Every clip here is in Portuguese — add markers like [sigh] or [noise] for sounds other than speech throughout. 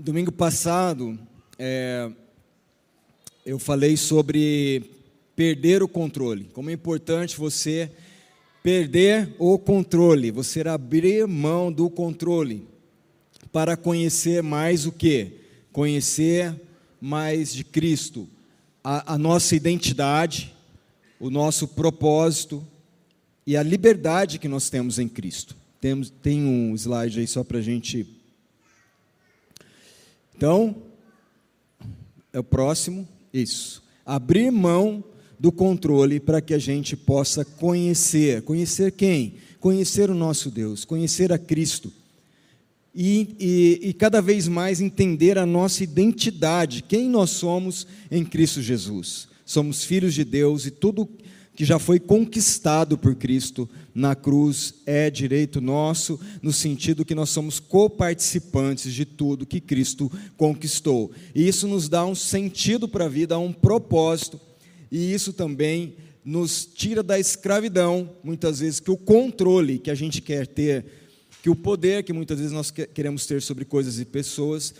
domingo passado, é, eu falei sobre perder o controle. Como é importante você perder o controle, você abrir mão do controle para conhecer mais o que? Conhecer mais de Cristo, a, a nossa identidade, o nosso propósito e a liberdade que nós temos em Cristo. Temos, tem um slide aí só para a gente então, é o próximo, isso. Abrir mão do controle para que a gente possa conhecer. Conhecer quem? Conhecer o nosso Deus, conhecer a Cristo. E, e, e, cada vez mais entender a nossa identidade, quem nós somos em Cristo Jesus. Somos filhos de Deus e tudo que já foi conquistado por Cristo na cruz é direito nosso, no sentido que nós somos coparticipantes de tudo que Cristo conquistou. E isso nos dá um sentido para a vida, um propósito, e isso também nos tira da escravidão, muitas vezes, que o controle que a gente quer ter, que o poder que muitas vezes nós queremos ter sobre coisas e pessoas,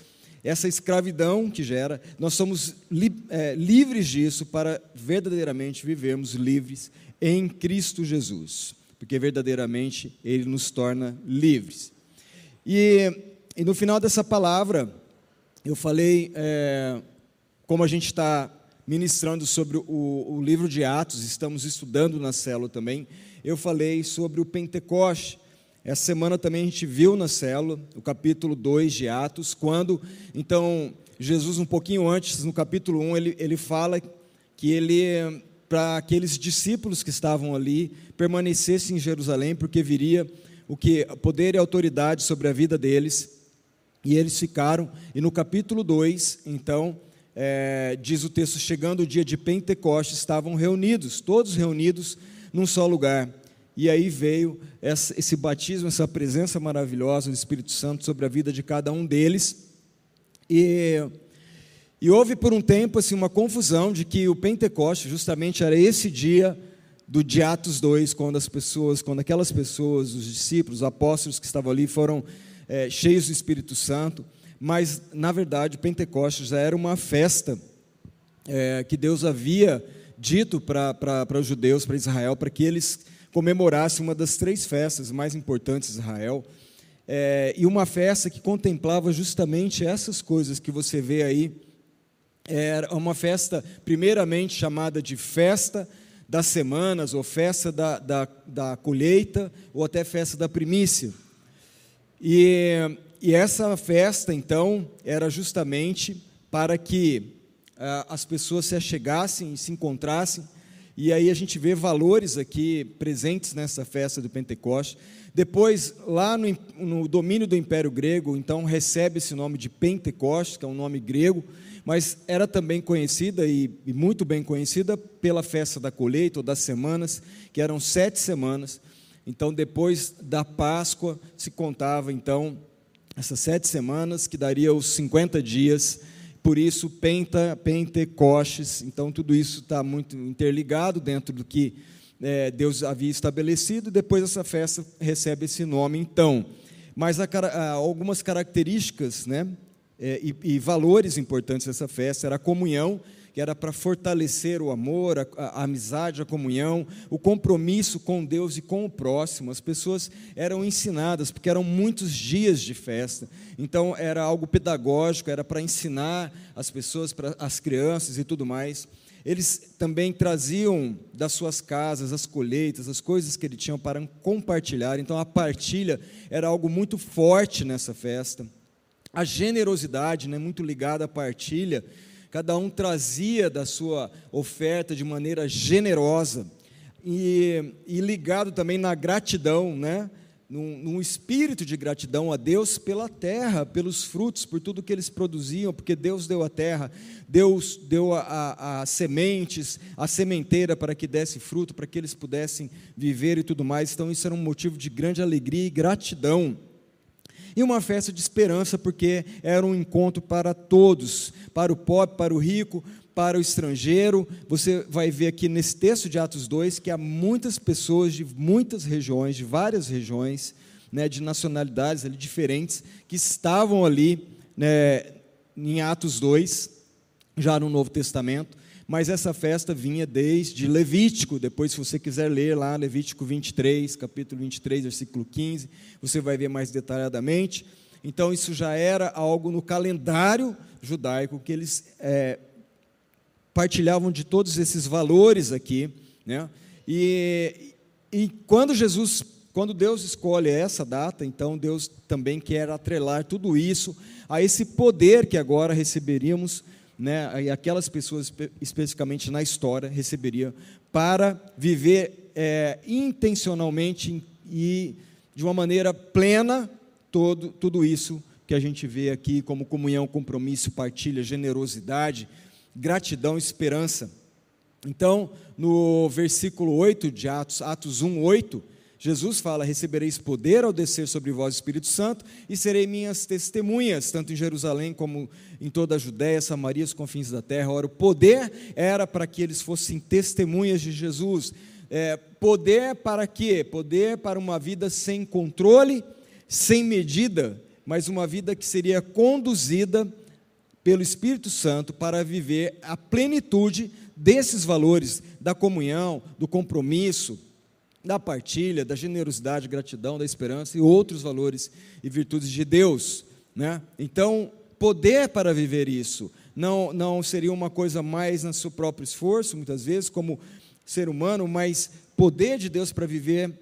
essa escravidão que gera, nós somos li, é, livres disso para verdadeiramente vivermos livres em Cristo Jesus, porque verdadeiramente Ele nos torna livres. E, e no final dessa palavra, eu falei é, como a gente está ministrando sobre o, o livro de Atos, estamos estudando na célula também, eu falei sobre o Pentecoste, essa semana também a gente viu na célula, o capítulo 2 de Atos, quando, então, Jesus, um pouquinho antes, no capítulo 1, ele, ele fala que ele, para aqueles discípulos que estavam ali, permanecessem em Jerusalém, porque viria o que poder e autoridade sobre a vida deles, e eles ficaram, e no capítulo 2, então, é, diz o texto, chegando o dia de Pentecostes, estavam reunidos, todos reunidos num só lugar. E aí veio esse batismo, essa presença maravilhosa do Espírito Santo sobre a vida de cada um deles. E, e houve por um tempo assim, uma confusão de que o Pentecoste justamente era esse dia do de Atos 2, quando as pessoas, quando aquelas pessoas, os discípulos, os apóstolos que estavam ali foram é, cheios do Espírito Santo, mas na verdade o Pentecostes já era uma festa é, que Deus havia dito para os judeus, para Israel, para que eles comemorasse uma das três festas mais importantes de Israel, é, e uma festa que contemplava justamente essas coisas que você vê aí. Era uma festa, primeiramente chamada de Festa das Semanas, ou Festa da, da, da Colheita, ou até Festa da Primícia. E, e essa festa, então, era justamente para que ah, as pessoas se achegassem e se encontrassem e aí a gente vê valores aqui presentes nessa festa do Pentecoste. Depois, lá no, no domínio do Império Grego, então recebe esse nome de Pentecoste, que é um nome grego, mas era também conhecida e, e muito bem conhecida pela festa da colheita ou das semanas, que eram sete semanas. Então, depois da Páscoa, se contava então essas sete semanas, que daria os 50 dias por isso Penta, Pentecostes, então tudo isso está muito interligado dentro do que é, Deus havia estabelecido, depois essa festa recebe esse nome, então. Mas há, há algumas características né, é, e, e valores importantes dessa festa, era a comunhão, que era para fortalecer o amor, a, a, amizade, a comunhão, o compromisso com Deus e com o próximo. As pessoas eram ensinadas, porque eram muitos dias de festa, então era algo pedagógico, era para ensinar as pessoas, para as crianças e tudo mais. Eles também traziam das suas casas as colheitas, as coisas que eles tinham para compartilhar. Então a partilha era algo muito forte nessa festa. A generosidade, né, muito ligada à partilha, cada um trazia da sua oferta de maneira generosa e, e ligado também na gratidão, né? Num, num, espírito de gratidão a Deus pela terra, pelos frutos, por tudo que eles produziam, porque Deus deu a terra, Deus deu a, a, sementes, a sementeira para que desse fruto, para que eles pudessem viver e tudo mais. Então, isso era um motivo de grande alegria e gratidão e uma festa de esperança, porque era um encontro para todos, para o pobre, para o rico, para o estrangeiro. Você vai ver aqui nesse texto de Atos 2 que há muitas pessoas de muitas regiões, de várias regiões, né, de nacionalidades ali diferentes, que estavam ali né, em Atos 2, já no Novo Testamento, mas essa festa vinha desde Levítico, depois se você quiser ler lá, Levítico 23, capítulo 23, versículo 15, você vai ver mais detalhadamente. Então isso já era algo no calendário judaico que eles é, partilhavam de todos esses valores aqui, né? E, e quando Jesus, quando Deus escolhe essa data, então Deus também quer atrelar tudo isso a esse poder que agora receberíamos, né? E aquelas pessoas especificamente na história receberiam para viver é, intencionalmente e de uma maneira plena todo, tudo isso que a gente vê aqui como comunhão, compromisso, partilha, generosidade, gratidão, esperança. Então, no versículo 8 de Atos, Atos 1, 8, Jesus fala: Recebereis poder ao descer sobre vós o Espírito Santo, e serei minhas testemunhas, tanto em Jerusalém como em toda a Judéia, Samaria, os confins da terra. Ora, o poder era para que eles fossem testemunhas de Jesus. É, poder para quê? Poder para uma vida sem controle, sem medida, mas uma vida que seria conduzida pelo Espírito Santo para viver a plenitude desses valores da comunhão, do compromisso, da partilha, da generosidade, gratidão, da esperança e outros valores e virtudes de Deus, né? Então, poder para viver isso não não seria uma coisa mais no seu próprio esforço, muitas vezes como ser humano, mas poder de Deus para viver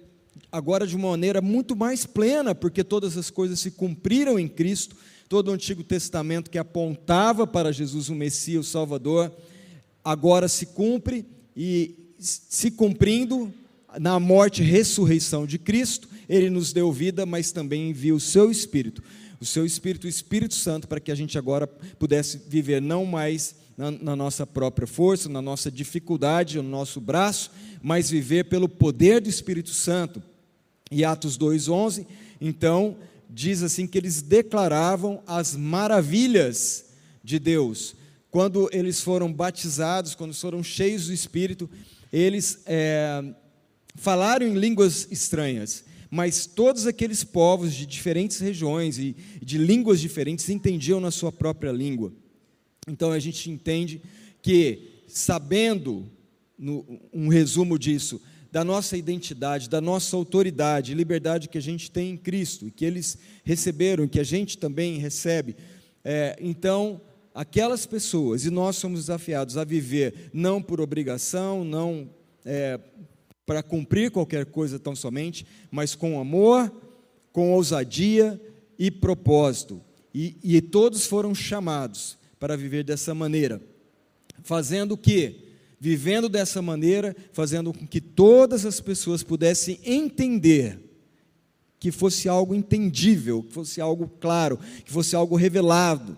agora de uma maneira muito mais plena, porque todas as coisas se cumpriram em Cristo todo o Antigo Testamento que apontava para Jesus, o Messias, o Salvador, agora se cumpre e se cumprindo na morte e ressurreição de Cristo, ele nos deu vida, mas também envia o seu Espírito, o seu Espírito, o Espírito Santo, para que a gente agora pudesse viver não mais na, na nossa própria força, na nossa dificuldade, no nosso braço, mas viver pelo poder do Espírito Santo. E Atos 2,11, então, diz assim que eles declaravam as maravilhas de Deus. Quando eles foram batizados, quando foram cheios do Espírito, eles é, falaram em línguas estranhas, mas todos aqueles povos de diferentes regiões e de línguas diferentes entendiam na sua própria língua. Então a gente entende que, sabendo, no, um resumo disso, da nossa identidade, da nossa autoridade, liberdade que a gente tem em Cristo, que eles receberam, que a gente também recebe. É, então, aquelas pessoas, e nós somos desafiados a viver não por obrigação, não é, para cumprir qualquer coisa tão somente, mas com amor, com ousadia e propósito. E, e todos foram chamados para viver dessa maneira, fazendo o que? vivendo dessa maneira, fazendo com que todas as pessoas pudessem entender, que fosse algo entendível, que fosse algo claro, que fosse algo revelado,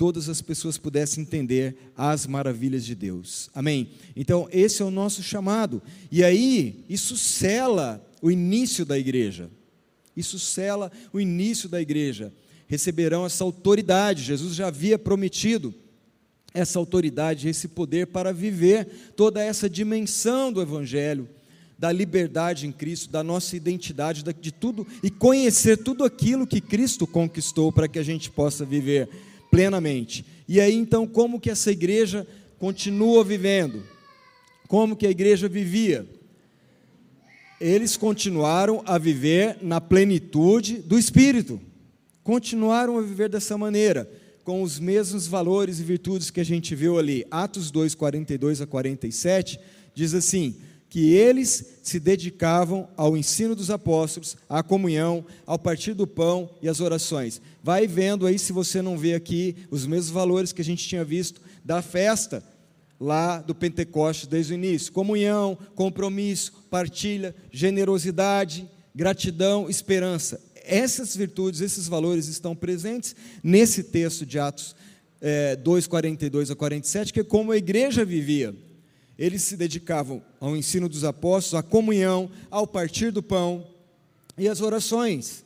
todas as pessoas pudessem entender as maravilhas de Deus. Amém? Então, esse é o nosso chamado. E aí, isso sela o início da igreja. Isso sela o início da igreja. Receberão essa autoridade. Jesus já havia prometido essa autoridade, esse poder para viver toda essa dimensão do Evangelho, da liberdade em Cristo, da nossa identidade, de tudo e conhecer tudo aquilo que Cristo conquistou para que a gente possa viver plenamente. E aí então, como que essa igreja continua vivendo? Como que a igreja vivia? Eles continuaram a viver na plenitude do Espírito, continuaram a viver dessa maneira com os mesmos valores e virtudes que a gente viu ali. Atos 2, 42 a 47, diz assim: que eles se dedicavam ao ensino dos apóstolos, à comunhão, ao partir do pão e às orações. Vai vendo aí se você não vê aqui os mesmos valores que a gente tinha visto da festa lá do Pentecostes desde o início: comunhão, compromisso, partilha, generosidade, gratidão, esperança essas virtudes, esses valores estão presentes nesse texto de Atos é, 2, 42 a 47, que é como a igreja vivia. Eles se dedicavam ao ensino dos apóstolos, à comunhão, ao partir do pão e às orações.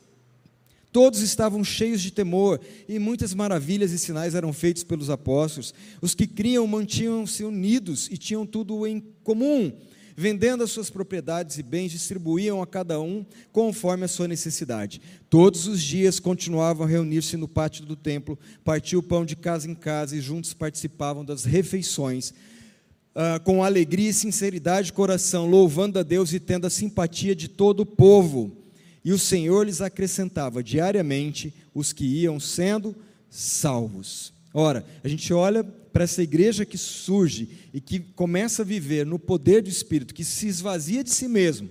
Todos estavam cheios de temor e muitas maravilhas e sinais eram feitos pelos apóstolos. Os que criam mantinham-se unidos e tinham tudo em comum vendendo as suas propriedades e bens, distribuíam a cada um conforme a sua necessidade. Todos os dias continuavam a reunir-se no pátio do templo, partiam o pão de casa em casa e juntos participavam das refeições. Uh, com alegria e sinceridade de coração, louvando a Deus e tendo a simpatia de todo o povo. E o Senhor lhes acrescentava diariamente os que iam sendo salvos. Ora, a gente olha para essa igreja que surge e que começa a viver no poder do Espírito, que se esvazia de si mesmo,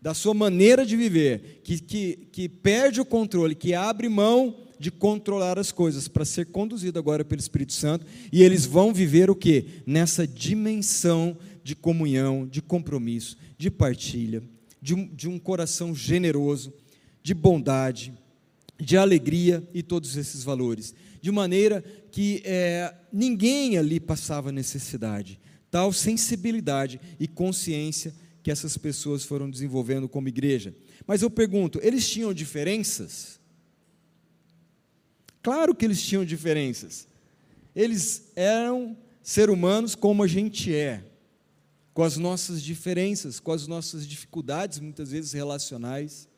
da sua maneira de viver, que, que, que perde o controle, que abre mão de controlar as coisas para ser conduzido agora pelo Espírito Santo, e eles vão viver o que? Nessa dimensão de comunhão, de compromisso, de partilha, de um, de um coração generoso, de bondade, de alegria e todos esses valores de maneira que é, ninguém ali passava necessidade. Tal sensibilidade e consciência que essas pessoas foram desenvolvendo como igreja. Mas eu pergunto, eles tinham diferenças? Claro que eles tinham diferenças. Eles eram seres humanos como a gente é, com as nossas diferenças, com as nossas dificuldades, muitas vezes relacionais,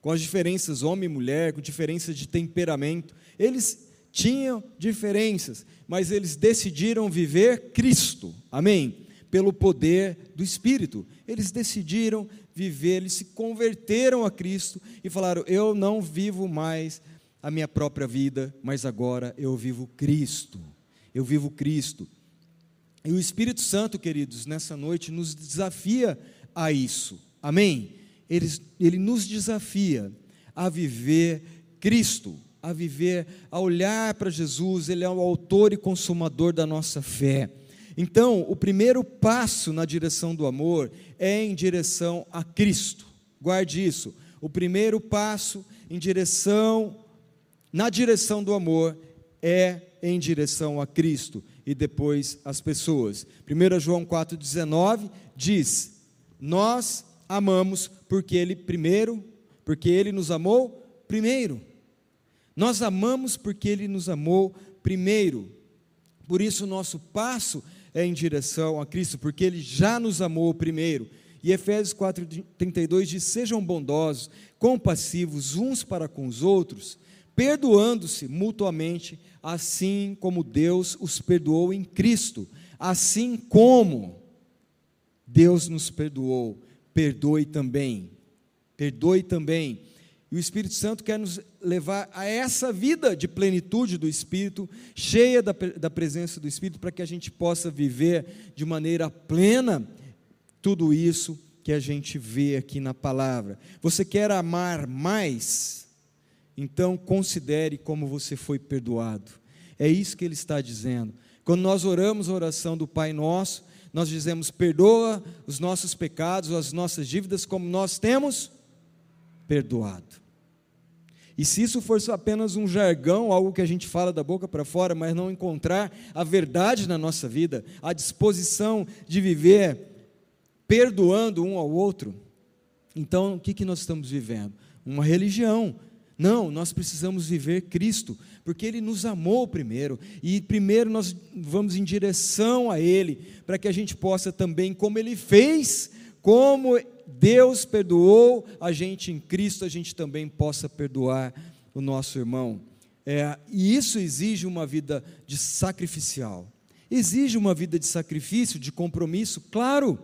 com as diferenças homem e mulher, com diferenças de temperamento. Eles tinham diferenças, mas eles decidiram viver Cristo, amém? Pelo poder do Espírito. Eles decidiram viver, eles se converteram a Cristo e falaram: Eu não vivo mais a minha própria vida, mas agora eu vivo Cristo. Eu vivo Cristo. E o Espírito Santo, queridos, nessa noite nos desafia a isso, amém? Ele, ele nos desafia a viver Cristo a viver, a olhar para Jesus, Ele é o autor e consumador da nossa fé. Então, o primeiro passo na direção do amor é em direção a Cristo. Guarde isso. O primeiro passo em direção, na direção do amor, é em direção a Cristo e depois as pessoas. 1 João 4,19 diz: Nós amamos porque Ele primeiro, porque Ele nos amou primeiro. Nós amamos porque Ele nos amou primeiro. Por isso, o nosso passo é em direção a Cristo, porque Ele já nos amou primeiro. E Efésios 4,32 diz: Sejam bondosos, compassivos uns para com os outros, perdoando-se mutuamente, assim como Deus os perdoou em Cristo. Assim como Deus nos perdoou, perdoe também. Perdoe também. E o Espírito Santo quer nos levar a essa vida de plenitude do Espírito, cheia da, da presença do Espírito, para que a gente possa viver de maneira plena tudo isso que a gente vê aqui na palavra. Você quer amar mais? Então considere como você foi perdoado. É isso que ele está dizendo. Quando nós oramos a oração do Pai Nosso, nós dizemos: perdoa os nossos pecados, as nossas dívidas, como nós temos perdoado. E se isso for apenas um jargão, algo que a gente fala da boca para fora, mas não encontrar a verdade na nossa vida, a disposição de viver perdoando um ao outro, então o que, que nós estamos vivendo? Uma religião. Não, nós precisamos viver Cristo, porque Ele nos amou primeiro, e primeiro nós vamos em direção a Ele, para que a gente possa também, como Ele fez, como Deus perdoou a gente em Cristo, a gente também possa perdoar o nosso irmão. É, e isso exige uma vida de sacrificial. Exige uma vida de sacrifício, de compromisso, claro.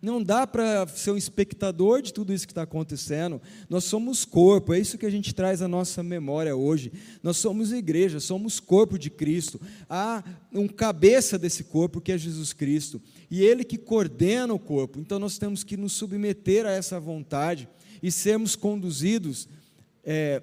Não dá para ser um espectador de tudo isso que está acontecendo. Nós somos corpo, é isso que a gente traz à nossa memória hoje. Nós somos igreja, somos corpo de Cristo. Há um cabeça desse corpo que é Jesus Cristo. E Ele que coordena o corpo. Então nós temos que nos submeter a essa vontade e sermos conduzidos é,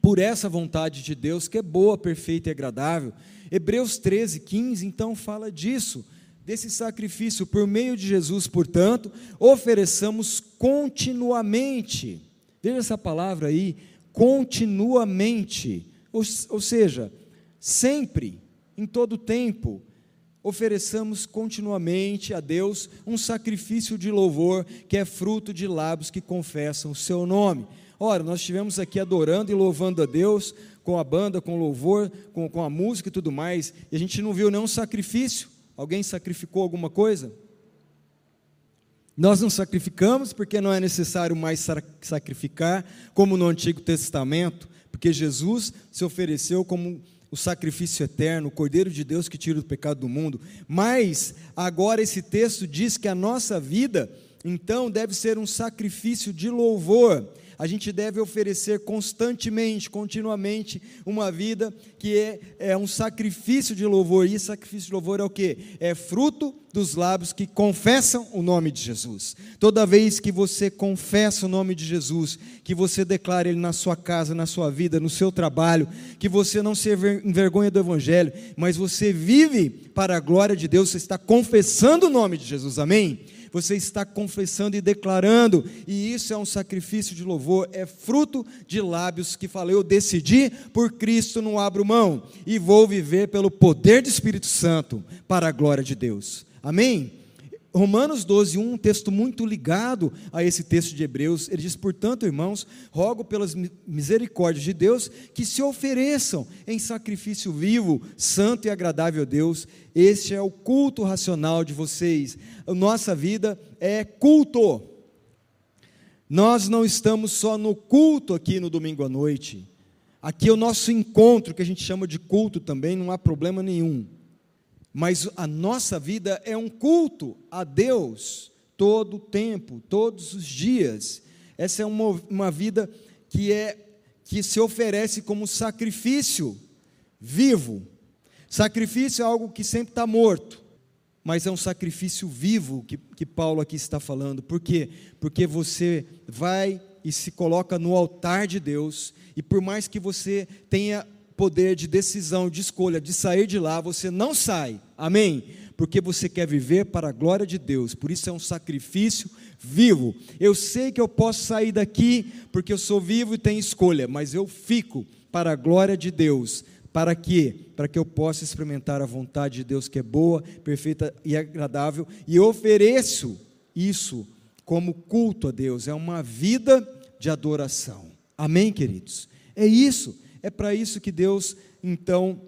por essa vontade de Deus, que é boa, perfeita e agradável. Hebreus 13, 15, então, fala disso desse sacrifício por meio de Jesus, portanto, ofereçamos continuamente. Veja essa palavra aí, continuamente. Ou, ou seja, sempre, em todo tempo, ofereçamos continuamente a Deus um sacrifício de louvor que é fruto de lábios que confessam o seu nome. Ora, nós estivemos aqui adorando e louvando a Deus com a banda, com louvor, com, com a música e tudo mais, e a gente não viu nenhum sacrifício. Alguém sacrificou alguma coisa? Nós não sacrificamos porque não é necessário mais sacrificar, como no Antigo Testamento, porque Jesus se ofereceu como o sacrifício eterno, o Cordeiro de Deus que tira o pecado do mundo. Mas agora esse texto diz que a nossa vida, então, deve ser um sacrifício de louvor a gente deve oferecer constantemente, continuamente, uma vida que é, é um sacrifício de louvor. E sacrifício de louvor é o que? É fruto dos lábios que confessam o nome de Jesus. Toda vez que você confessa o nome de Jesus, que você declara ele na sua casa, na sua vida, no seu trabalho, que você não se envergonha do Evangelho, mas você vive para a glória de Deus, você está confessando o nome de Jesus, amém? Você está confessando e declarando, e isso é um sacrifício de louvor, é fruto de lábios que falam: Eu decidi por Cristo, não abro mão, e vou viver pelo poder do Espírito Santo, para a glória de Deus. Amém? Romanos 12, 1, um texto muito ligado a esse texto de Hebreus, ele diz: Portanto, irmãos, rogo pelas misericórdias de Deus que se ofereçam em sacrifício vivo, santo e agradável a Deus. Este é o culto racional de vocês. A nossa vida é culto. Nós não estamos só no culto aqui no domingo à noite. Aqui é o nosso encontro, que a gente chama de culto também, não há problema nenhum. Mas a nossa vida é um culto a Deus todo o tempo, todos os dias. Essa é uma, uma vida que é que se oferece como sacrifício vivo. Sacrifício é algo que sempre está morto, mas é um sacrifício vivo que, que Paulo aqui está falando. Por quê? Porque você vai e se coloca no altar de Deus, e por mais que você tenha poder de decisão, de escolha, de sair de lá, você não sai, amém? Porque você quer viver para a glória de Deus, por isso é um sacrifício vivo. Eu sei que eu posso sair daqui, porque eu sou vivo e tenho escolha, mas eu fico para a glória de Deus. Para quê? Para que eu possa experimentar a vontade de Deus que é boa, perfeita e agradável, e ofereço isso como culto a Deus, é uma vida de adoração. Amém, queridos? É isso. É para isso que Deus, então,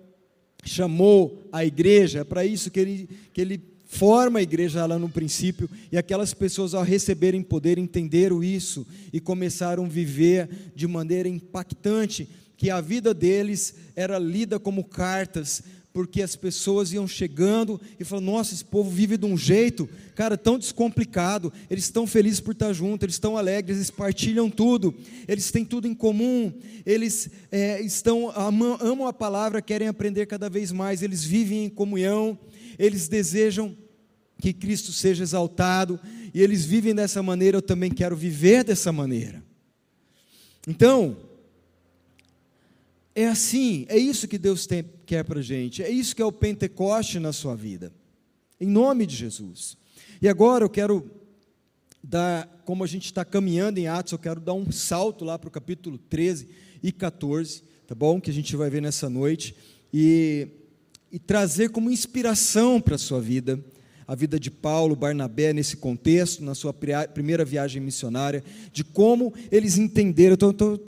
chamou a igreja, é para isso que ele, que ele forma a igreja lá no princípio, e aquelas pessoas, ao receberem poder, entenderam isso e começaram a viver de maneira impactante, que a vida deles era lida como cartas porque as pessoas iam chegando e falando: nossa, esse povo vive de um jeito, cara, tão descomplicado. Eles estão felizes por estar juntos, eles estão alegres, eles partilham tudo, eles têm tudo em comum, eles é, estão amam, amam a palavra, querem aprender cada vez mais, eles vivem em comunhão, eles desejam que Cristo seja exaltado e eles vivem dessa maneira. Eu também quero viver dessa maneira. Então, é assim, é isso que Deus tem, quer para a gente, é isso que é o Pentecoste na sua vida, em nome de Jesus. E agora eu quero dar, como a gente está caminhando em Atos, eu quero dar um salto lá para o capítulo 13 e 14, tá bom? Que a gente vai ver nessa noite, e, e trazer como inspiração para a sua vida, a vida de Paulo, Barnabé nesse contexto, na sua primeira viagem missionária, de como eles entenderam. Estou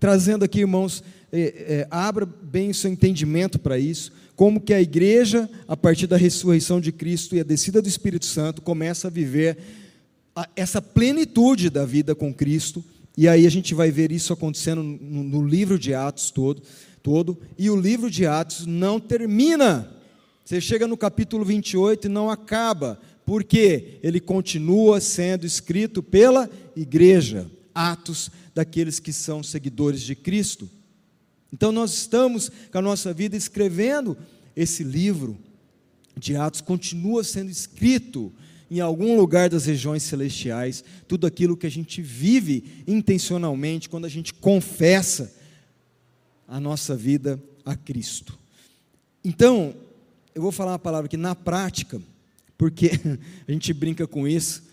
trazendo aqui, irmãos, é, é, abra bem o seu entendimento para isso, como que a igreja, a partir da ressurreição de Cristo e a descida do Espírito Santo, começa a viver a, essa plenitude da vida com Cristo, e aí a gente vai ver isso acontecendo no, no livro de Atos todo, todo, e o livro de Atos não termina. Você chega no capítulo 28 e não acaba, porque ele continua sendo escrito pela igreja, Atos daqueles que são seguidores de Cristo. Então nós estamos com a nossa vida escrevendo esse livro de Atos, continua sendo escrito em algum lugar das regiões celestiais, tudo aquilo que a gente vive intencionalmente quando a gente confessa a nossa vida a Cristo. Então, eu vou falar uma palavra que na prática, porque [laughs] a gente brinca com isso,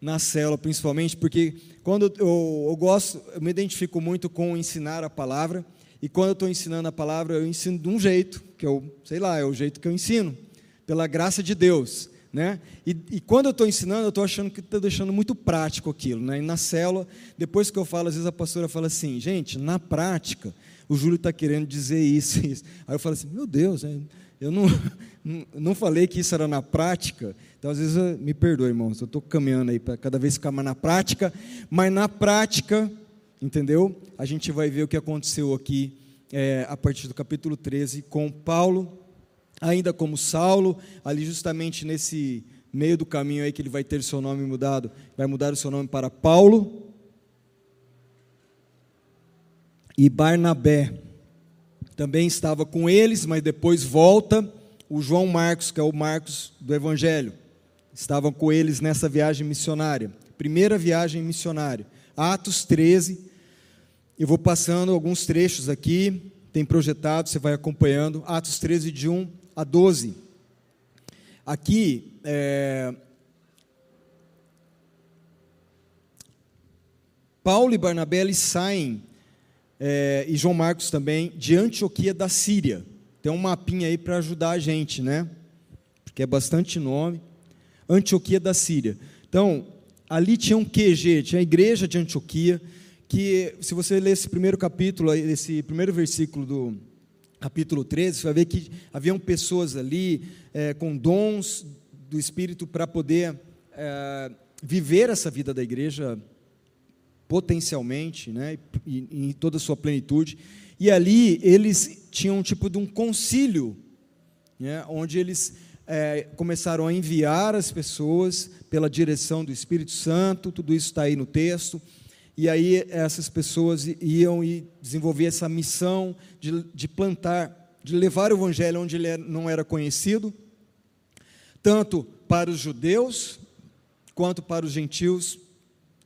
na célula principalmente, porque quando eu, eu gosto, eu me identifico muito com ensinar a palavra, e quando eu estou ensinando a palavra, eu ensino de um jeito, que eu, sei lá, é o jeito que eu ensino, pela graça de Deus. Né? E, e quando eu estou ensinando, eu estou achando que estou deixando muito prático aquilo. Né? E na célula, depois que eu falo, às vezes a pastora fala assim, gente, na prática, o Júlio está querendo dizer isso, [laughs] isso. Aí eu falo assim, meu Deus, eu não, [laughs] não falei que isso era na prática. Então, às vezes, me perdoe, irmãos, eu estou caminhando aí para cada vez ficar mais na prática, mas na prática, entendeu? A gente vai ver o que aconteceu aqui é, a partir do capítulo 13 com Paulo, ainda como Saulo, ali justamente nesse meio do caminho aí que ele vai ter seu nome mudado, vai mudar o seu nome para Paulo e Barnabé. Também estava com eles, mas depois volta o João Marcos, que é o Marcos do Evangelho. Estavam com eles nessa viagem missionária, primeira viagem missionária. Atos 13. Eu vou passando alguns trechos aqui, tem projetado, você vai acompanhando. Atos 13, de 1 a 12. Aqui, é, Paulo e Barnabé saem, é, e João Marcos também, de Antioquia da Síria. Tem um mapinha aí para ajudar a gente, né? Porque é bastante nome. Antioquia da Síria. Então, ali tinha um QG, tinha a igreja de Antioquia, que se você ler esse primeiro capítulo, esse primeiro versículo do capítulo 13, você vai ver que haviam pessoas ali é, com dons do Espírito para poder é, viver essa vida da igreja potencialmente, né, em, toda a sua plenitude. E ali eles tinham um tipo de um concílio, né, onde eles é, começaram a enviar as pessoas pela direção do Espírito Santo, tudo isso está aí no texto. E aí essas pessoas iam e desenvolver essa missão de, de plantar, de levar o evangelho onde ele não era conhecido, tanto para os judeus quanto para os gentios.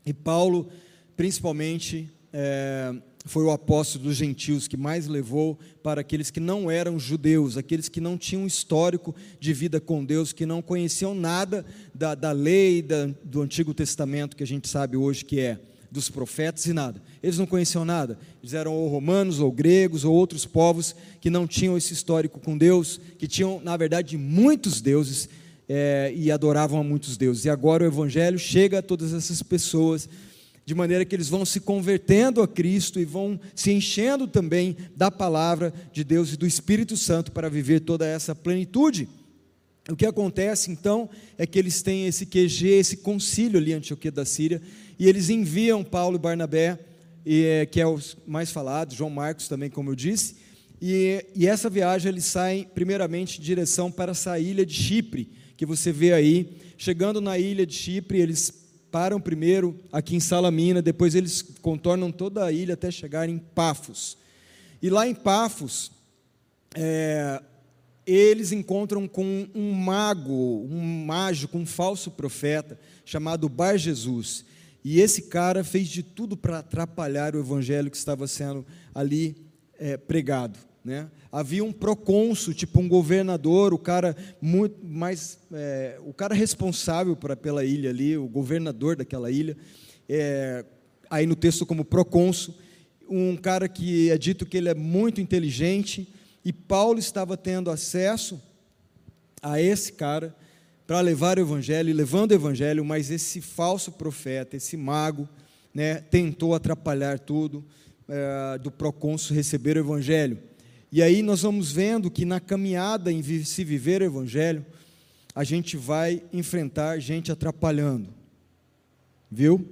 E Paulo, principalmente, é, foi o apóstolo dos gentios que mais levou para aqueles que não eram judeus, aqueles que não tinham histórico de vida com Deus, que não conheciam nada da, da lei da, do Antigo Testamento, que a gente sabe hoje que é dos profetas e nada. Eles não conheciam nada. Eles eram ou romanos, ou gregos, ou outros povos que não tinham esse histórico com Deus, que tinham, na verdade, muitos deuses é, e adoravam a muitos deuses. E agora o Evangelho chega a todas essas pessoas, de maneira que eles vão se convertendo a Cristo e vão se enchendo também da palavra de Deus e do Espírito Santo para viver toda essa plenitude. O que acontece então é que eles têm esse QG, esse concílio ali Antioquia da Síria, e eles enviam Paulo e Barnabé, é, que é o mais falado, João Marcos também, como eu disse, e, e essa viagem eles saem primeiramente em direção para essa ilha de Chipre, que você vê aí. Chegando na ilha de Chipre, eles param primeiro aqui em Salamina, depois eles contornam toda a ilha até chegar em Pafos. E lá em Pafos, é, eles encontram com um mago, um mágico, um falso profeta, chamado Bar Jesus. E esse cara fez de tudo para atrapalhar o evangelho que estava sendo ali é, pregado. Né? Havia um procônsul, tipo um governador, o cara muito mais, é, o cara responsável pra, pela ilha ali, o governador daquela ilha, é, aí no texto como procônsul, um cara que é dito que ele é muito inteligente, e Paulo estava tendo acesso a esse cara para levar o evangelho, e levando o evangelho, mas esse falso profeta, esse mago, né, tentou atrapalhar tudo é, do procônsul receber o evangelho. E aí nós vamos vendo que na caminhada em se viver o evangelho, a gente vai enfrentar gente atrapalhando. Viu?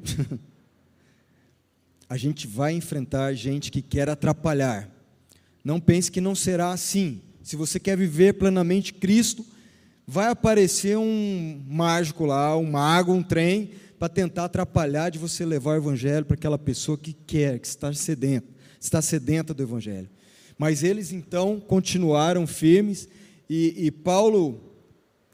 [laughs] a gente vai enfrentar gente que quer atrapalhar. Não pense que não será assim. Se você quer viver plenamente Cristo, vai aparecer um mágico lá, um mago, um trem, para tentar atrapalhar de você levar o evangelho para aquela pessoa que quer, que está sedenta, está sedenta do evangelho. Mas eles então continuaram firmes e, e Paulo,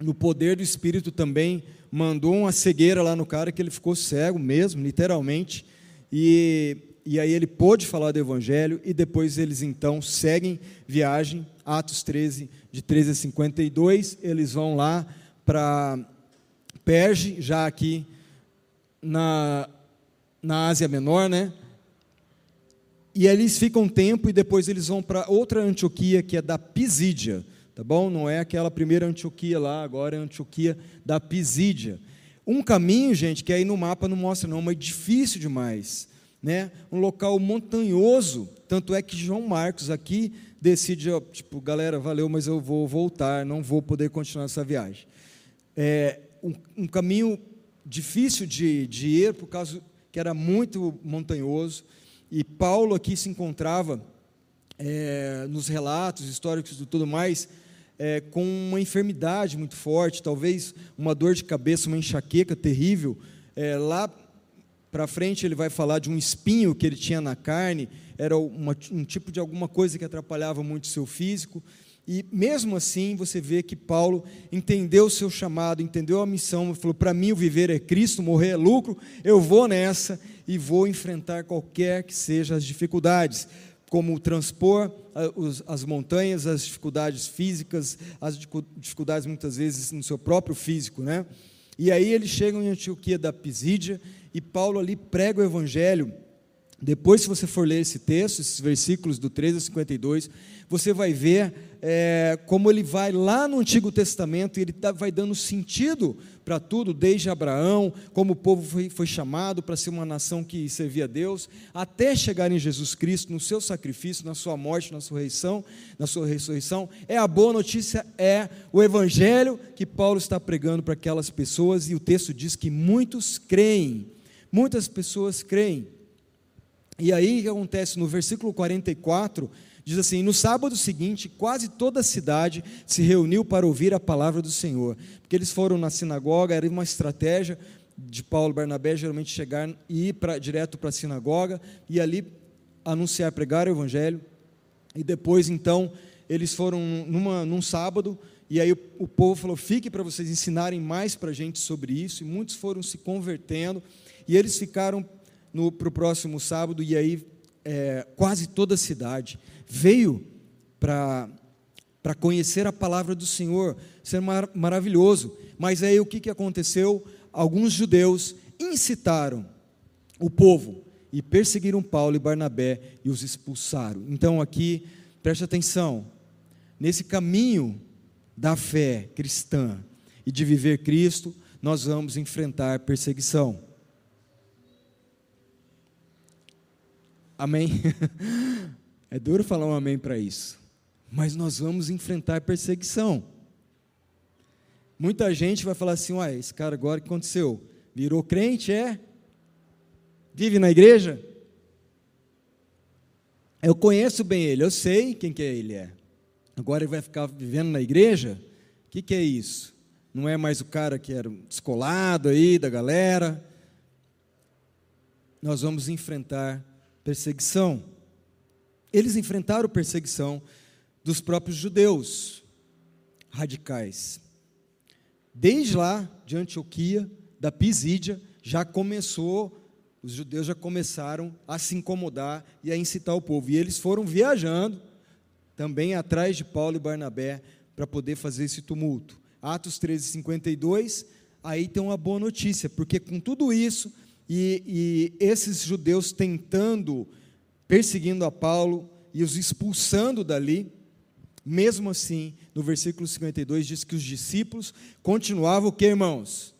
no poder do Espírito também, mandou uma cegueira lá no cara que ele ficou cego mesmo, literalmente. E e aí ele pôde falar do Evangelho, e depois eles então seguem viagem, Atos 13, de 13 a 52, eles vão lá para Perge, já aqui na, na Ásia Menor, né? E eles ficam um tempo e depois eles vão para outra Antioquia, que é da Pisídia, tá bom? Não é aquela primeira Antioquia lá, agora é a Antioquia da Pisídia. Um caminho, gente, que aí no mapa não mostra não, mas difícil demais né? Um local montanhoso, tanto é que João Marcos aqui decide, ó, tipo, galera, valeu, mas eu vou voltar, não vou poder continuar essa viagem. É um, um caminho difícil de, de ir, por causa que era muito montanhoso, e Paulo aqui se encontrava é, nos relatos históricos e tudo mais, é, com uma enfermidade muito forte, talvez uma dor de cabeça, uma enxaqueca terrível. É, lá para frente ele vai falar de um espinho que ele tinha na carne, era uma, um tipo de alguma coisa que atrapalhava muito seu físico. E mesmo assim, você vê que Paulo entendeu o seu chamado, entendeu a missão, falou: para mim o viver é Cristo, morrer é lucro, eu vou nessa e vou enfrentar qualquer que sejam as dificuldades como transpor as montanhas, as dificuldades físicas, as dificuldades muitas vezes no seu próprio físico, né? E aí eles chegam em Antioquia da Pisídia e Paulo ali prega o evangelho. Depois, se você for ler esse texto, esses versículos do 13 a 52, você vai ver é, como ele vai lá no Antigo Testamento e ele tá, vai dando sentido para tudo, desde Abraão, como o povo foi, foi chamado para ser uma nação que servia a Deus, até chegar em Jesus Cristo, no seu sacrifício, na sua morte, na sua ressurreição, na sua ressurreição. É a boa notícia, é o Evangelho que Paulo está pregando para aquelas pessoas, e o texto diz que muitos creem, muitas pessoas creem. E aí o que acontece no versículo 44 Diz assim: No sábado seguinte, quase toda a cidade se reuniu para ouvir a palavra do Senhor. Porque eles foram na sinagoga, era uma estratégia de Paulo Barnabé geralmente chegar e ir pra, direto para a sinagoga e ali anunciar, pregar o evangelho. E depois, então, eles foram numa, num sábado, e aí o, o povo falou: fique para vocês ensinarem mais para a gente sobre isso. E muitos foram se convertendo, e eles ficaram para o próximo sábado, e aí é, quase toda a cidade veio para conhecer a palavra do Senhor, ser mar, maravilhoso. Mas aí o que, que aconteceu? Alguns judeus incitaram o povo e perseguiram Paulo e Barnabé e os expulsaram. Então aqui, preste atenção, nesse caminho da fé cristã e de viver Cristo, nós vamos enfrentar perseguição. Amém? [laughs] É duro falar um amém para isso, mas nós vamos enfrentar perseguição. Muita gente vai falar assim: uai, esse cara agora o que aconteceu? Virou crente, é? Vive na igreja? Eu conheço bem ele, eu sei quem que ele é. Agora ele vai ficar vivendo na igreja? O que, que é isso? Não é mais o cara que era descolado aí da galera. Nós vamos enfrentar perseguição. Eles enfrentaram perseguição dos próprios judeus radicais. Desde lá, de Antioquia, da Pisídia, já começou, os judeus já começaram a se incomodar e a incitar o povo. E eles foram viajando também atrás de Paulo e Barnabé para poder fazer esse tumulto. Atos 13, 52, aí tem uma boa notícia, porque com tudo isso, e, e esses judeus tentando, perseguindo a Paulo e os expulsando dali, mesmo assim, no versículo 52 diz que os discípulos continuavam o que, irmãos?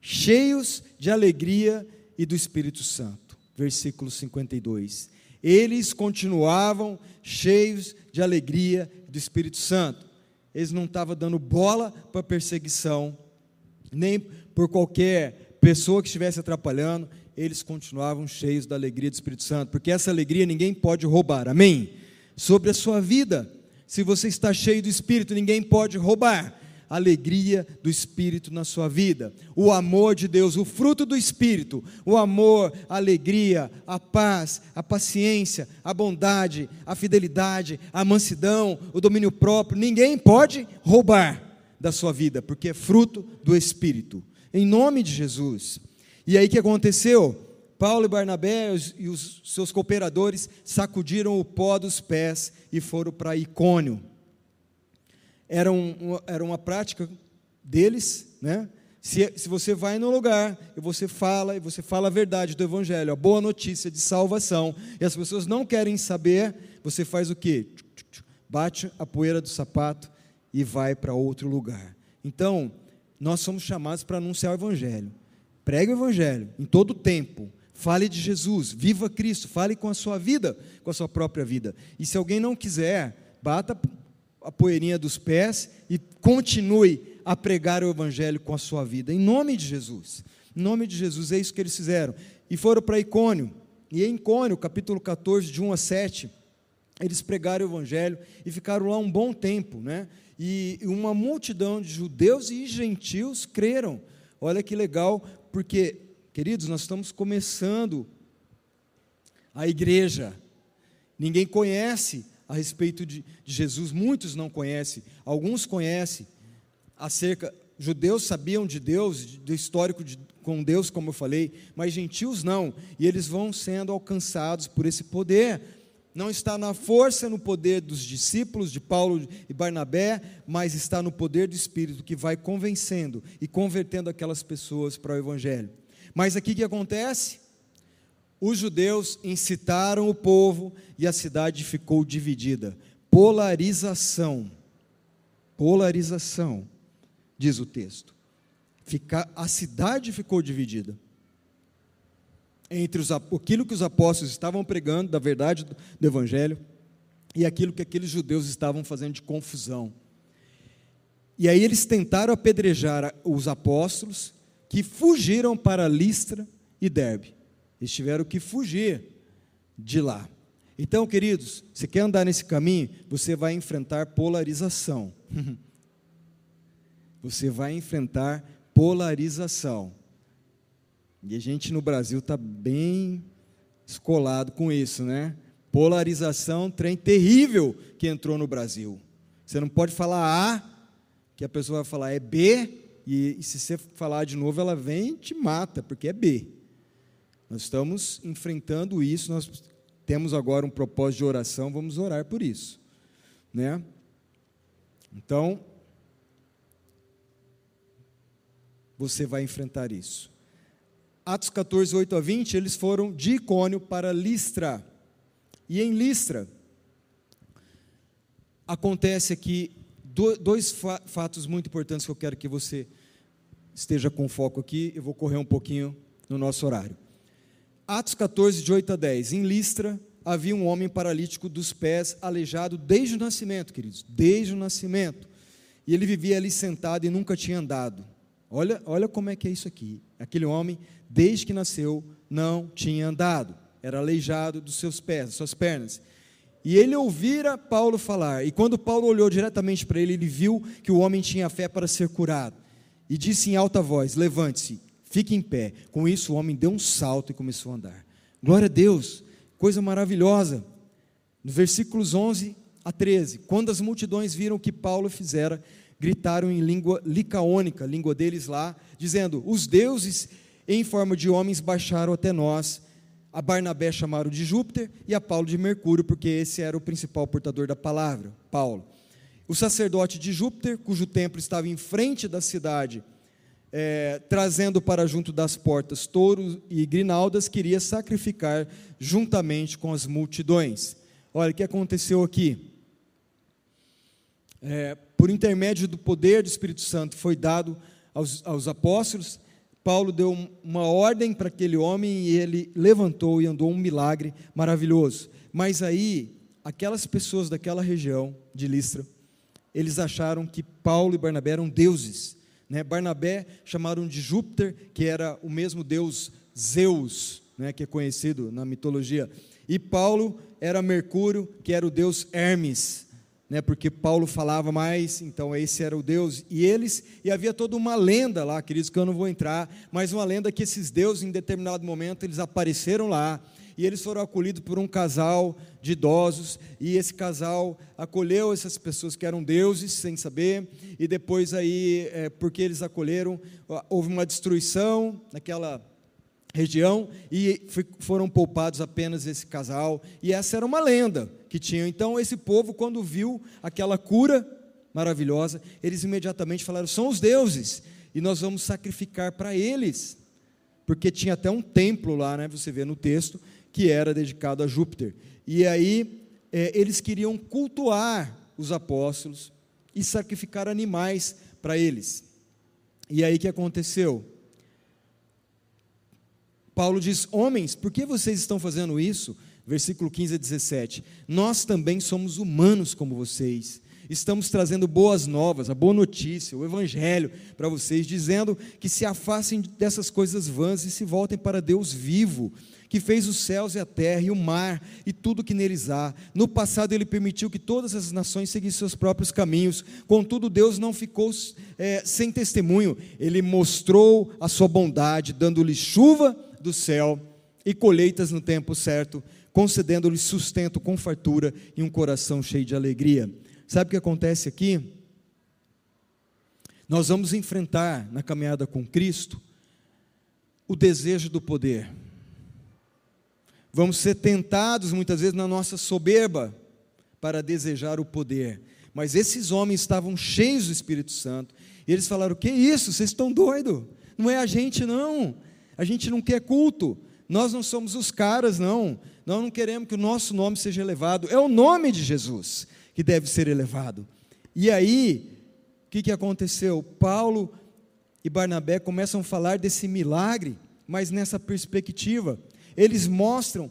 Cheios de alegria e do Espírito Santo. Versículo 52. Eles continuavam cheios de alegria do Espírito Santo. Eles não estavam dando bola para perseguição, nem por qualquer pessoa que estivesse atrapalhando, eles continuavam cheios da alegria do Espírito Santo, porque essa alegria ninguém pode roubar, amém? Sobre a sua vida, se você está cheio do Espírito, ninguém pode roubar alegria do Espírito na sua vida, o amor de Deus, o fruto do Espírito, o amor, a alegria, a paz, a paciência, a bondade, a fidelidade, a mansidão, o domínio próprio, ninguém pode roubar da sua vida, porque é fruto do Espírito em nome de Jesus. E aí que aconteceu? Paulo e Barnabé e os seus cooperadores sacudiram o pó dos pés e foram para Icônio. Era, um, era uma prática deles, né? Se, se você vai no lugar e você fala, e você fala a verdade do Evangelho, a boa notícia de salvação, e as pessoas não querem saber, você faz o quê? Bate a poeira do sapato e vai para outro lugar. Então, nós somos chamados para anunciar o Evangelho. Pregue o Evangelho em todo tempo. fale de Jesus, viva Cristo, fale com a sua vida, com a sua própria vida. E se alguém não quiser, bata a poeirinha dos pés e continue a pregar o Evangelho com a sua vida, em nome de Jesus. Em nome de Jesus, é isso que eles fizeram. E foram para Icônio. E em Icônio, capítulo 14, de 1 a 7, eles pregaram o Evangelho e ficaram lá um bom tempo, né? E uma multidão de judeus e gentios creram. Olha que legal, porque, queridos, nós estamos começando a igreja. Ninguém conhece a respeito de, de Jesus, muitos não conhecem, alguns conhecem acerca, judeus sabiam de Deus, do histórico de, com Deus, como eu falei, mas gentios não, e eles vão sendo alcançados por esse poder. Não está na força, no poder dos discípulos de Paulo e Barnabé, mas está no poder do Espírito que vai convencendo e convertendo aquelas pessoas para o Evangelho. Mas aqui o que acontece? Os judeus incitaram o povo e a cidade ficou dividida. Polarização. Polarização, diz o texto. Fica, a cidade ficou dividida entre os, aquilo que os apóstolos estavam pregando, da verdade do, do Evangelho, e aquilo que aqueles judeus estavam fazendo de confusão. E aí eles tentaram apedrejar os apóstolos, que fugiram para Listra e Derbe. Eles tiveram que fugir de lá. Então, queridos, você quer andar nesse caminho, você vai enfrentar polarização. [laughs] você vai enfrentar polarização. E a gente no Brasil está bem escolado com isso, né? Polarização, trem terrível que entrou no Brasil. Você não pode falar A, que a pessoa vai falar é B, e, e se você falar de novo, ela vem e te mata, porque é B. Nós estamos enfrentando isso, nós temos agora um propósito de oração, vamos orar por isso. Né? Então, você vai enfrentar isso. Atos 14, 8 a 20, eles foram de Icônio para Listra. E em Listra, acontece aqui dois fatos muito importantes que eu quero que você esteja com foco aqui. Eu vou correr um pouquinho no nosso horário. Atos 14, de 8 a 10. Em Listra havia um homem paralítico dos pés, aleijado desde o nascimento, queridos, desde o nascimento. E ele vivia ali sentado e nunca tinha andado. Olha, olha como é que é isso aqui. Aquele homem desde que nasceu, não tinha andado, era aleijado dos seus pés, das suas pernas. E ele ouvira Paulo falar, e quando Paulo olhou diretamente para ele, ele viu que o homem tinha fé para ser curado, e disse em alta voz: Levante-se, fique em pé. Com isso, o homem deu um salto e começou a andar. Glória a Deus, coisa maravilhosa. No versículos 11 a 13, quando as multidões viram o que Paulo fizera, gritaram em língua licaônica, língua deles lá, dizendo: Os deuses em forma de homens baixaram até nós. A Barnabé chamaram de Júpiter e a Paulo de Mercúrio, porque esse era o principal portador da palavra, Paulo. O sacerdote de Júpiter, cujo templo estava em frente da cidade, é, trazendo para junto das portas touros e grinaldas, queria sacrificar juntamente com as multidões. Olha o que aconteceu aqui. É, por intermédio do poder do Espírito Santo, foi dado aos, aos apóstolos Paulo deu uma ordem para aquele homem e ele levantou e andou um milagre maravilhoso. Mas aí, aquelas pessoas daquela região de Listra, eles acharam que Paulo e Barnabé eram deuses. Né? Barnabé chamaram de Júpiter, que era o mesmo deus Zeus, né? que é conhecido na mitologia. E Paulo era Mercúrio, que era o deus Hermes né, porque Paulo falava mais, então esse era o Deus, e eles, e havia toda uma lenda lá, queridos, que eu não vou entrar, mas uma lenda que esses deuses, em determinado momento, eles apareceram lá, e eles foram acolhidos por um casal de idosos, e esse casal acolheu essas pessoas que eram deuses, sem saber, e depois aí, é, porque eles acolheram, houve uma destruição naquela região e foram poupados apenas esse casal. E essa era uma lenda que tinham. Então, esse povo, quando viu aquela cura maravilhosa, eles imediatamente falaram: são os deuses, e nós vamos sacrificar para eles. Porque tinha até um templo lá, né, você vê no texto, que era dedicado a Júpiter. E aí, é, eles queriam cultuar os apóstolos e sacrificar animais para eles. E aí, que aconteceu? Paulo diz: Homens, por que vocês estão fazendo isso? Versículo 15 a 17. Nós também somos humanos como vocês. Estamos trazendo boas novas, a boa notícia, o Evangelho para vocês, dizendo que se afastem dessas coisas vãs e se voltem para Deus vivo, que fez os céus e a terra e o mar e tudo que neles há. No passado ele permitiu que todas as nações seguissem seus próprios caminhos, contudo Deus não ficou é, sem testemunho, ele mostrou a sua bondade, dando-lhe chuva do céu e colheitas no tempo certo, concedendo-lhe sustento com fartura e um coração cheio de alegria. Sabe o que acontece aqui? Nós vamos enfrentar na caminhada com Cristo o desejo do poder Vamos ser tentados muitas vezes na nossa soberba para desejar o poder. Mas esses homens estavam cheios do Espírito Santo. E eles falaram: Que isso? Vocês estão doidos? Não é a gente, não. A gente não quer culto. Nós não somos os caras, não. Nós não queremos que o nosso nome seja elevado. É o nome de Jesus que deve ser elevado. E aí, o que, que aconteceu? Paulo e Barnabé começam a falar desse milagre, mas nessa perspectiva. Eles mostram,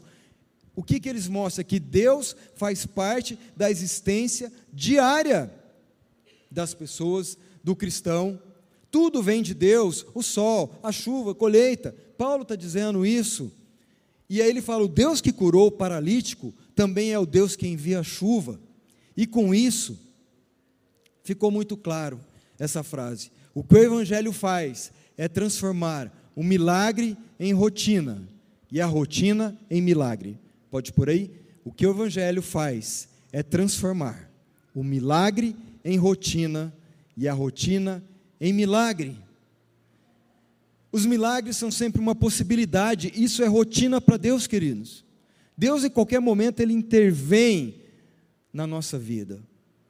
o que, que eles mostram? Que Deus faz parte da existência diária das pessoas, do cristão. Tudo vem de Deus, o sol, a chuva, a colheita. Paulo está dizendo isso. E aí ele fala: o Deus que curou o paralítico também é o Deus que envia a chuva. E com isso, ficou muito claro essa frase. O que o Evangelho faz é transformar o milagre em rotina e a rotina em milagre. Pode por aí? O que o Evangelho faz é transformar o milagre em rotina e a rotina em milagre. Os milagres são sempre uma possibilidade, isso é rotina para Deus, queridos. Deus, em qualquer momento, Ele intervém na nossa vida,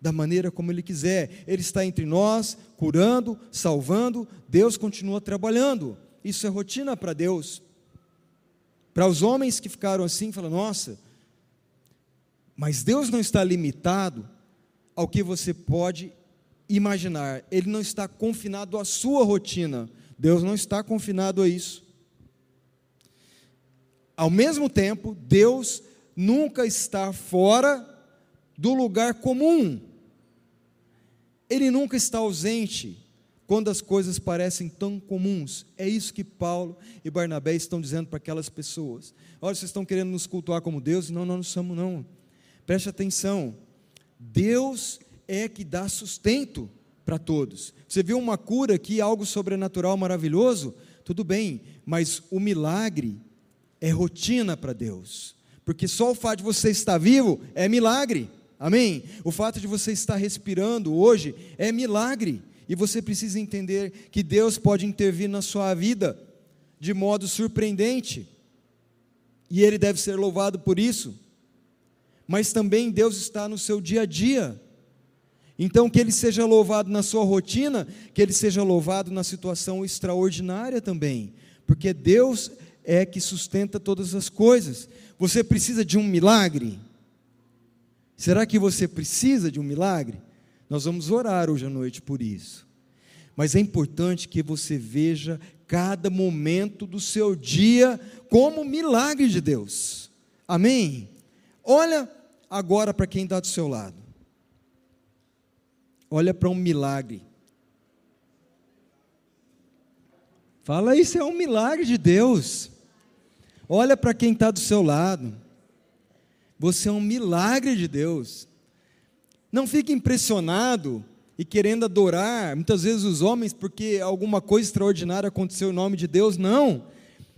da maneira como Ele quiser. Ele está entre nós, curando, salvando, Deus continua trabalhando. Isso é rotina para Deus. Para os homens que ficaram assim, falam: nossa, mas Deus não está limitado ao que você pode imaginar, Ele não está confinado à sua rotina, Deus não está confinado a isso. Ao mesmo tempo, Deus nunca está fora do lugar comum, Ele nunca está ausente quando as coisas parecem tão comuns. É isso que Paulo e Barnabé estão dizendo para aquelas pessoas. Olha, vocês estão querendo nos cultuar como Deus? Não, nós não somos, não. Preste atenção. Deus é que dá sustento para todos. Você viu uma cura aqui, algo sobrenatural maravilhoso? Tudo bem, mas o milagre é rotina para Deus. Porque só o fato de você estar vivo é milagre. Amém? O fato de você estar respirando hoje é milagre. E você precisa entender que Deus pode intervir na sua vida de modo surpreendente. E Ele deve ser louvado por isso. Mas também Deus está no seu dia a dia. Então, que Ele seja louvado na sua rotina, que Ele seja louvado na situação extraordinária também. Porque Deus é que sustenta todas as coisas. Você precisa de um milagre? Será que você precisa de um milagre? Nós vamos orar hoje à noite por isso. Mas é importante que você veja cada momento do seu dia como milagre de Deus. Amém? Olha agora para quem está do seu lado. Olha para um milagre. Fala, isso é um milagre de Deus. Olha para quem está do seu lado. Você é um milagre de Deus. Não fique impressionado e querendo adorar, muitas vezes os homens, porque alguma coisa extraordinária aconteceu em nome de Deus. Não.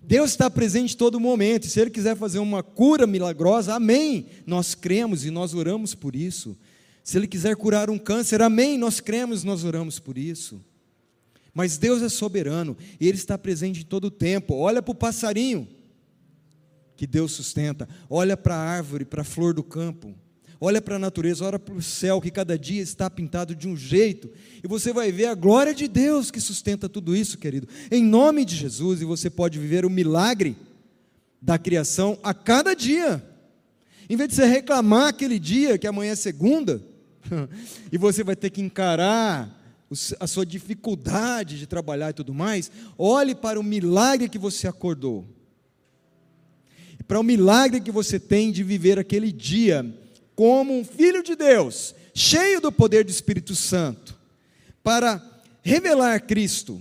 Deus está presente em todo momento. Se Ele quiser fazer uma cura milagrosa, amém. Nós cremos e nós oramos por isso. Se Ele quiser curar um câncer, amém. Nós cremos e nós oramos por isso. Mas Deus é soberano e Ele está presente em todo o tempo. Olha para o passarinho que Deus sustenta. Olha para a árvore, para a flor do campo. Olha para a natureza, olha para o céu que cada dia está pintado de um jeito, e você vai ver a glória de Deus que sustenta tudo isso, querido. Em nome de Jesus, e você pode viver o milagre da criação a cada dia. Em vez de você reclamar aquele dia que amanhã é segunda, [laughs] e você vai ter que encarar a sua dificuldade de trabalhar e tudo mais, olhe para o milagre que você acordou. para o milagre que você tem de viver aquele dia como um filho de Deus, cheio do poder do Espírito Santo, para revelar Cristo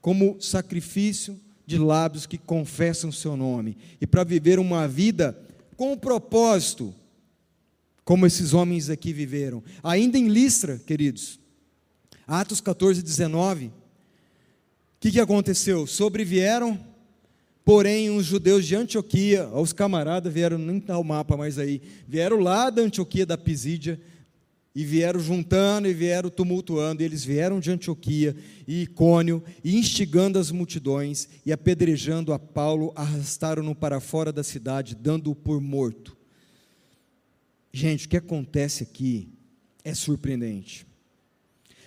como sacrifício de lábios que confessam o seu nome e para viver uma vida com um propósito, como esses homens aqui viveram. Ainda em Listra, queridos, Atos 14, 19, o que, que aconteceu? Sobrevieram, porém, os judeus de Antioquia, os camaradas vieram, nem está o mapa mais aí, vieram lá da Antioquia da Pisídia, e vieram juntando e vieram tumultuando, e eles vieram de Antioquia e Icônio, e instigando as multidões, e apedrejando a Paulo, arrastaram-no para fora da cidade, dando-o por morto. Gente, o que acontece aqui é surpreendente.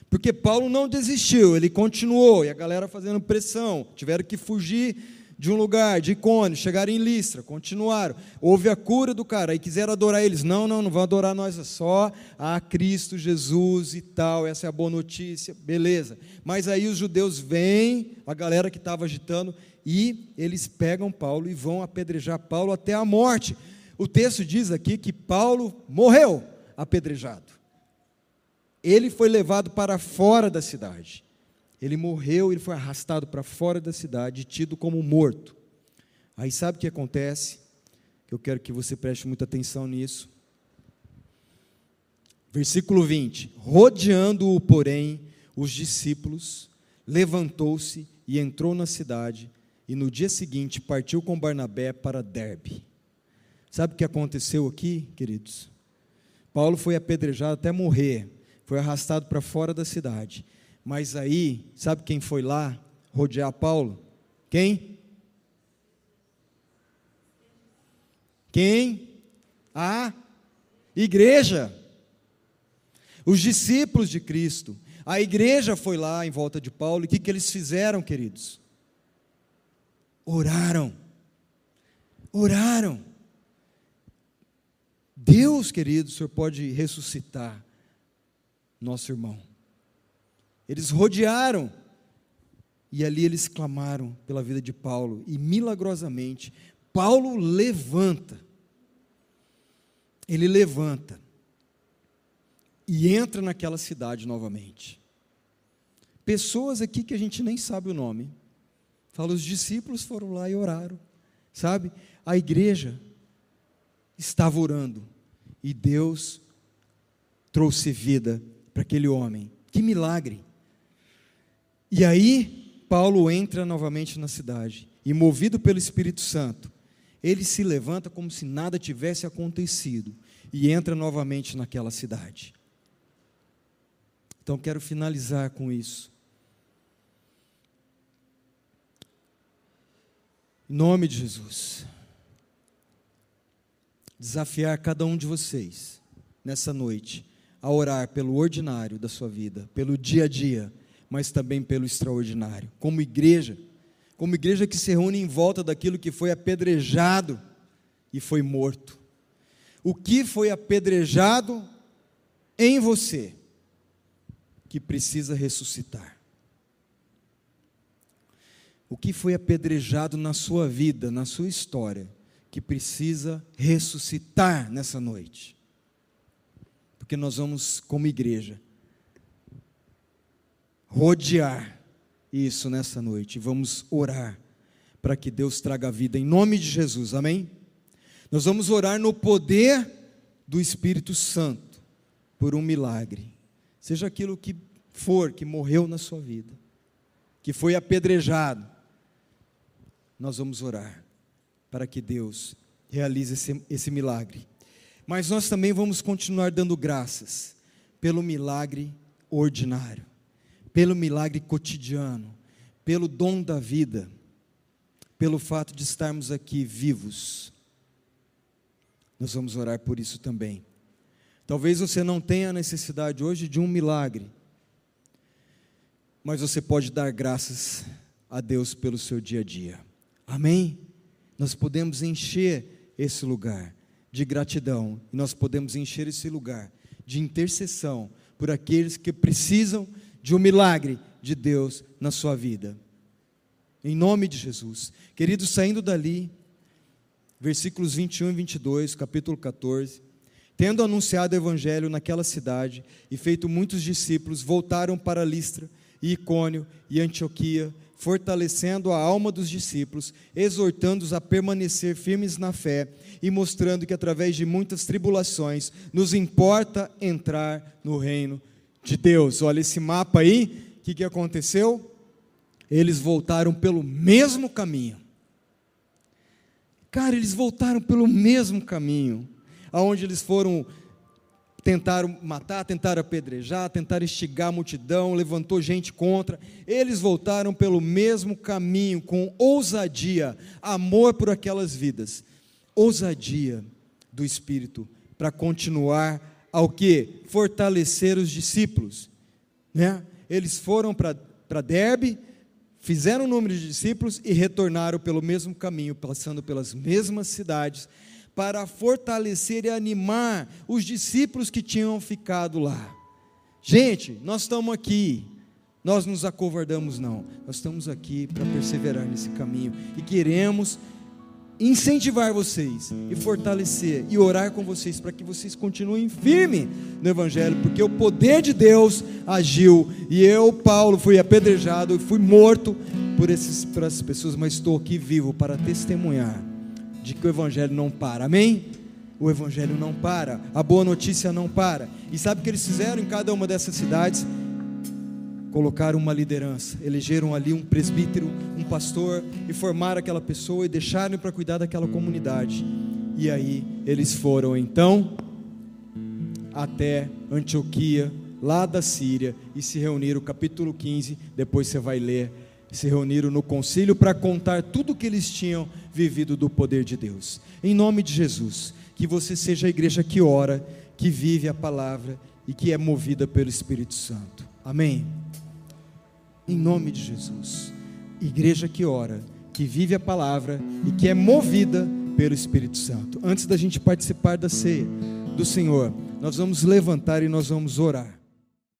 Porque Paulo não desistiu, ele continuou, e a galera fazendo pressão, tiveram que fugir de um lugar, de Icônio, chegaram em Listra, continuaram. Houve a cura do cara, aí quiseram adorar eles. Não, não, não vão adorar nós é só a Cristo Jesus e tal, essa é a boa notícia, beleza. Mas aí os judeus vêm, a galera que estava agitando, e eles pegam Paulo e vão apedrejar Paulo até a morte. O texto diz aqui que Paulo morreu apedrejado. Ele foi levado para fora da cidade. Ele morreu, ele foi arrastado para fora da cidade, tido como morto. Aí sabe o que acontece? Eu quero que você preste muita atenção nisso. Versículo 20: Rodeando-o, porém, os discípulos, levantou-se e entrou na cidade, e no dia seguinte partiu com Barnabé para Derbe. Sabe o que aconteceu aqui, queridos? Paulo foi apedrejado até morrer, foi arrastado para fora da cidade. Mas aí, sabe quem foi lá rodear Paulo? Quem? Quem? A igreja. Os discípulos de Cristo. A igreja foi lá em volta de Paulo e o que, que eles fizeram, queridos? Oraram. Oraram. Deus, querido, o Senhor pode ressuscitar nosso irmão. Eles rodearam e ali eles clamaram pela vida de Paulo e milagrosamente Paulo levanta. Ele levanta e entra naquela cidade novamente. Pessoas aqui que a gente nem sabe o nome. Fala, os discípulos foram lá e oraram. Sabe? A igreja estava orando e Deus trouxe vida para aquele homem. Que milagre! E aí, Paulo entra novamente na cidade, e movido pelo Espírito Santo, ele se levanta como se nada tivesse acontecido e entra novamente naquela cidade. Então, quero finalizar com isso. Em nome de Jesus, desafiar cada um de vocês nessa noite a orar pelo ordinário da sua vida, pelo dia a dia mas também pelo extraordinário. Como igreja, como igreja que se reúne em volta daquilo que foi apedrejado e foi morto. O que foi apedrejado em você que precisa ressuscitar? O que foi apedrejado na sua vida, na sua história, que precisa ressuscitar nessa noite? Porque nós vamos, como igreja, rodear isso nessa noite. Vamos orar para que Deus traga vida em nome de Jesus, amém? Nós vamos orar no poder do Espírito Santo por um milagre, seja aquilo que for que morreu na sua vida, que foi apedrejado, nós vamos orar para que Deus realize esse, esse milagre. Mas nós também vamos continuar dando graças pelo milagre ordinário pelo milagre cotidiano, pelo dom da vida, pelo fato de estarmos aqui vivos. Nós vamos orar por isso também. Talvez você não tenha necessidade hoje de um milagre, mas você pode dar graças a Deus pelo seu dia a dia. Amém? Nós podemos encher esse lugar de gratidão, e nós podemos encher esse lugar de intercessão por aqueles que precisam de um milagre de Deus na sua vida. Em nome de Jesus. Queridos, saindo dali, versículos 21 e 22, capítulo 14. Tendo anunciado o evangelho naquela cidade e feito muitos discípulos, voltaram para Listra e Icônio e Antioquia, fortalecendo a alma dos discípulos, exortando-os a permanecer firmes na fé e mostrando que através de muitas tribulações nos importa entrar no reino de Deus. Olha esse mapa aí, o que, que aconteceu? Eles voltaram pelo mesmo caminho. Cara, eles voltaram pelo mesmo caminho, aonde eles foram tentaram matar, tentaram apedrejar, tentaram instigar a multidão, levantou gente contra. Eles voltaram pelo mesmo caminho, com ousadia, amor por aquelas vidas, ousadia do Espírito para continuar ao que? Fortalecer os discípulos. Né? Eles foram para Derbe, fizeram o número de discípulos e retornaram pelo mesmo caminho, passando pelas mesmas cidades para fortalecer e animar os discípulos que tinham ficado lá. Gente, nós estamos aqui, nós nos acovardamos não, nós estamos aqui para perseverar nesse caminho e queremos incentivar vocês e fortalecer e orar com vocês para que vocês continuem firmes no Evangelho, porque o poder de Deus agiu e eu, Paulo, fui apedrejado e fui morto por, esses, por essas pessoas, mas estou aqui vivo para testemunhar de que o Evangelho não para, amém? O Evangelho não para, a boa notícia não para. E sabe o que eles fizeram em cada uma dessas cidades? Colocaram uma liderança, elegeram ali um presbítero, pastor, e formaram aquela pessoa e deixaram para cuidar daquela comunidade. E aí eles foram então até Antioquia, lá da Síria, e se reuniram, capítulo 15, depois você vai ler se reuniram no concílio para contar tudo o que eles tinham vivido do poder de Deus. Em nome de Jesus, que você seja a igreja que ora, que vive a palavra e que é movida pelo Espírito Santo. Amém. Em nome de Jesus, igreja que ora, que vive a palavra e que é movida pelo Espírito Santo. Antes da gente participar da ceia do Senhor, nós vamos levantar e nós vamos orar.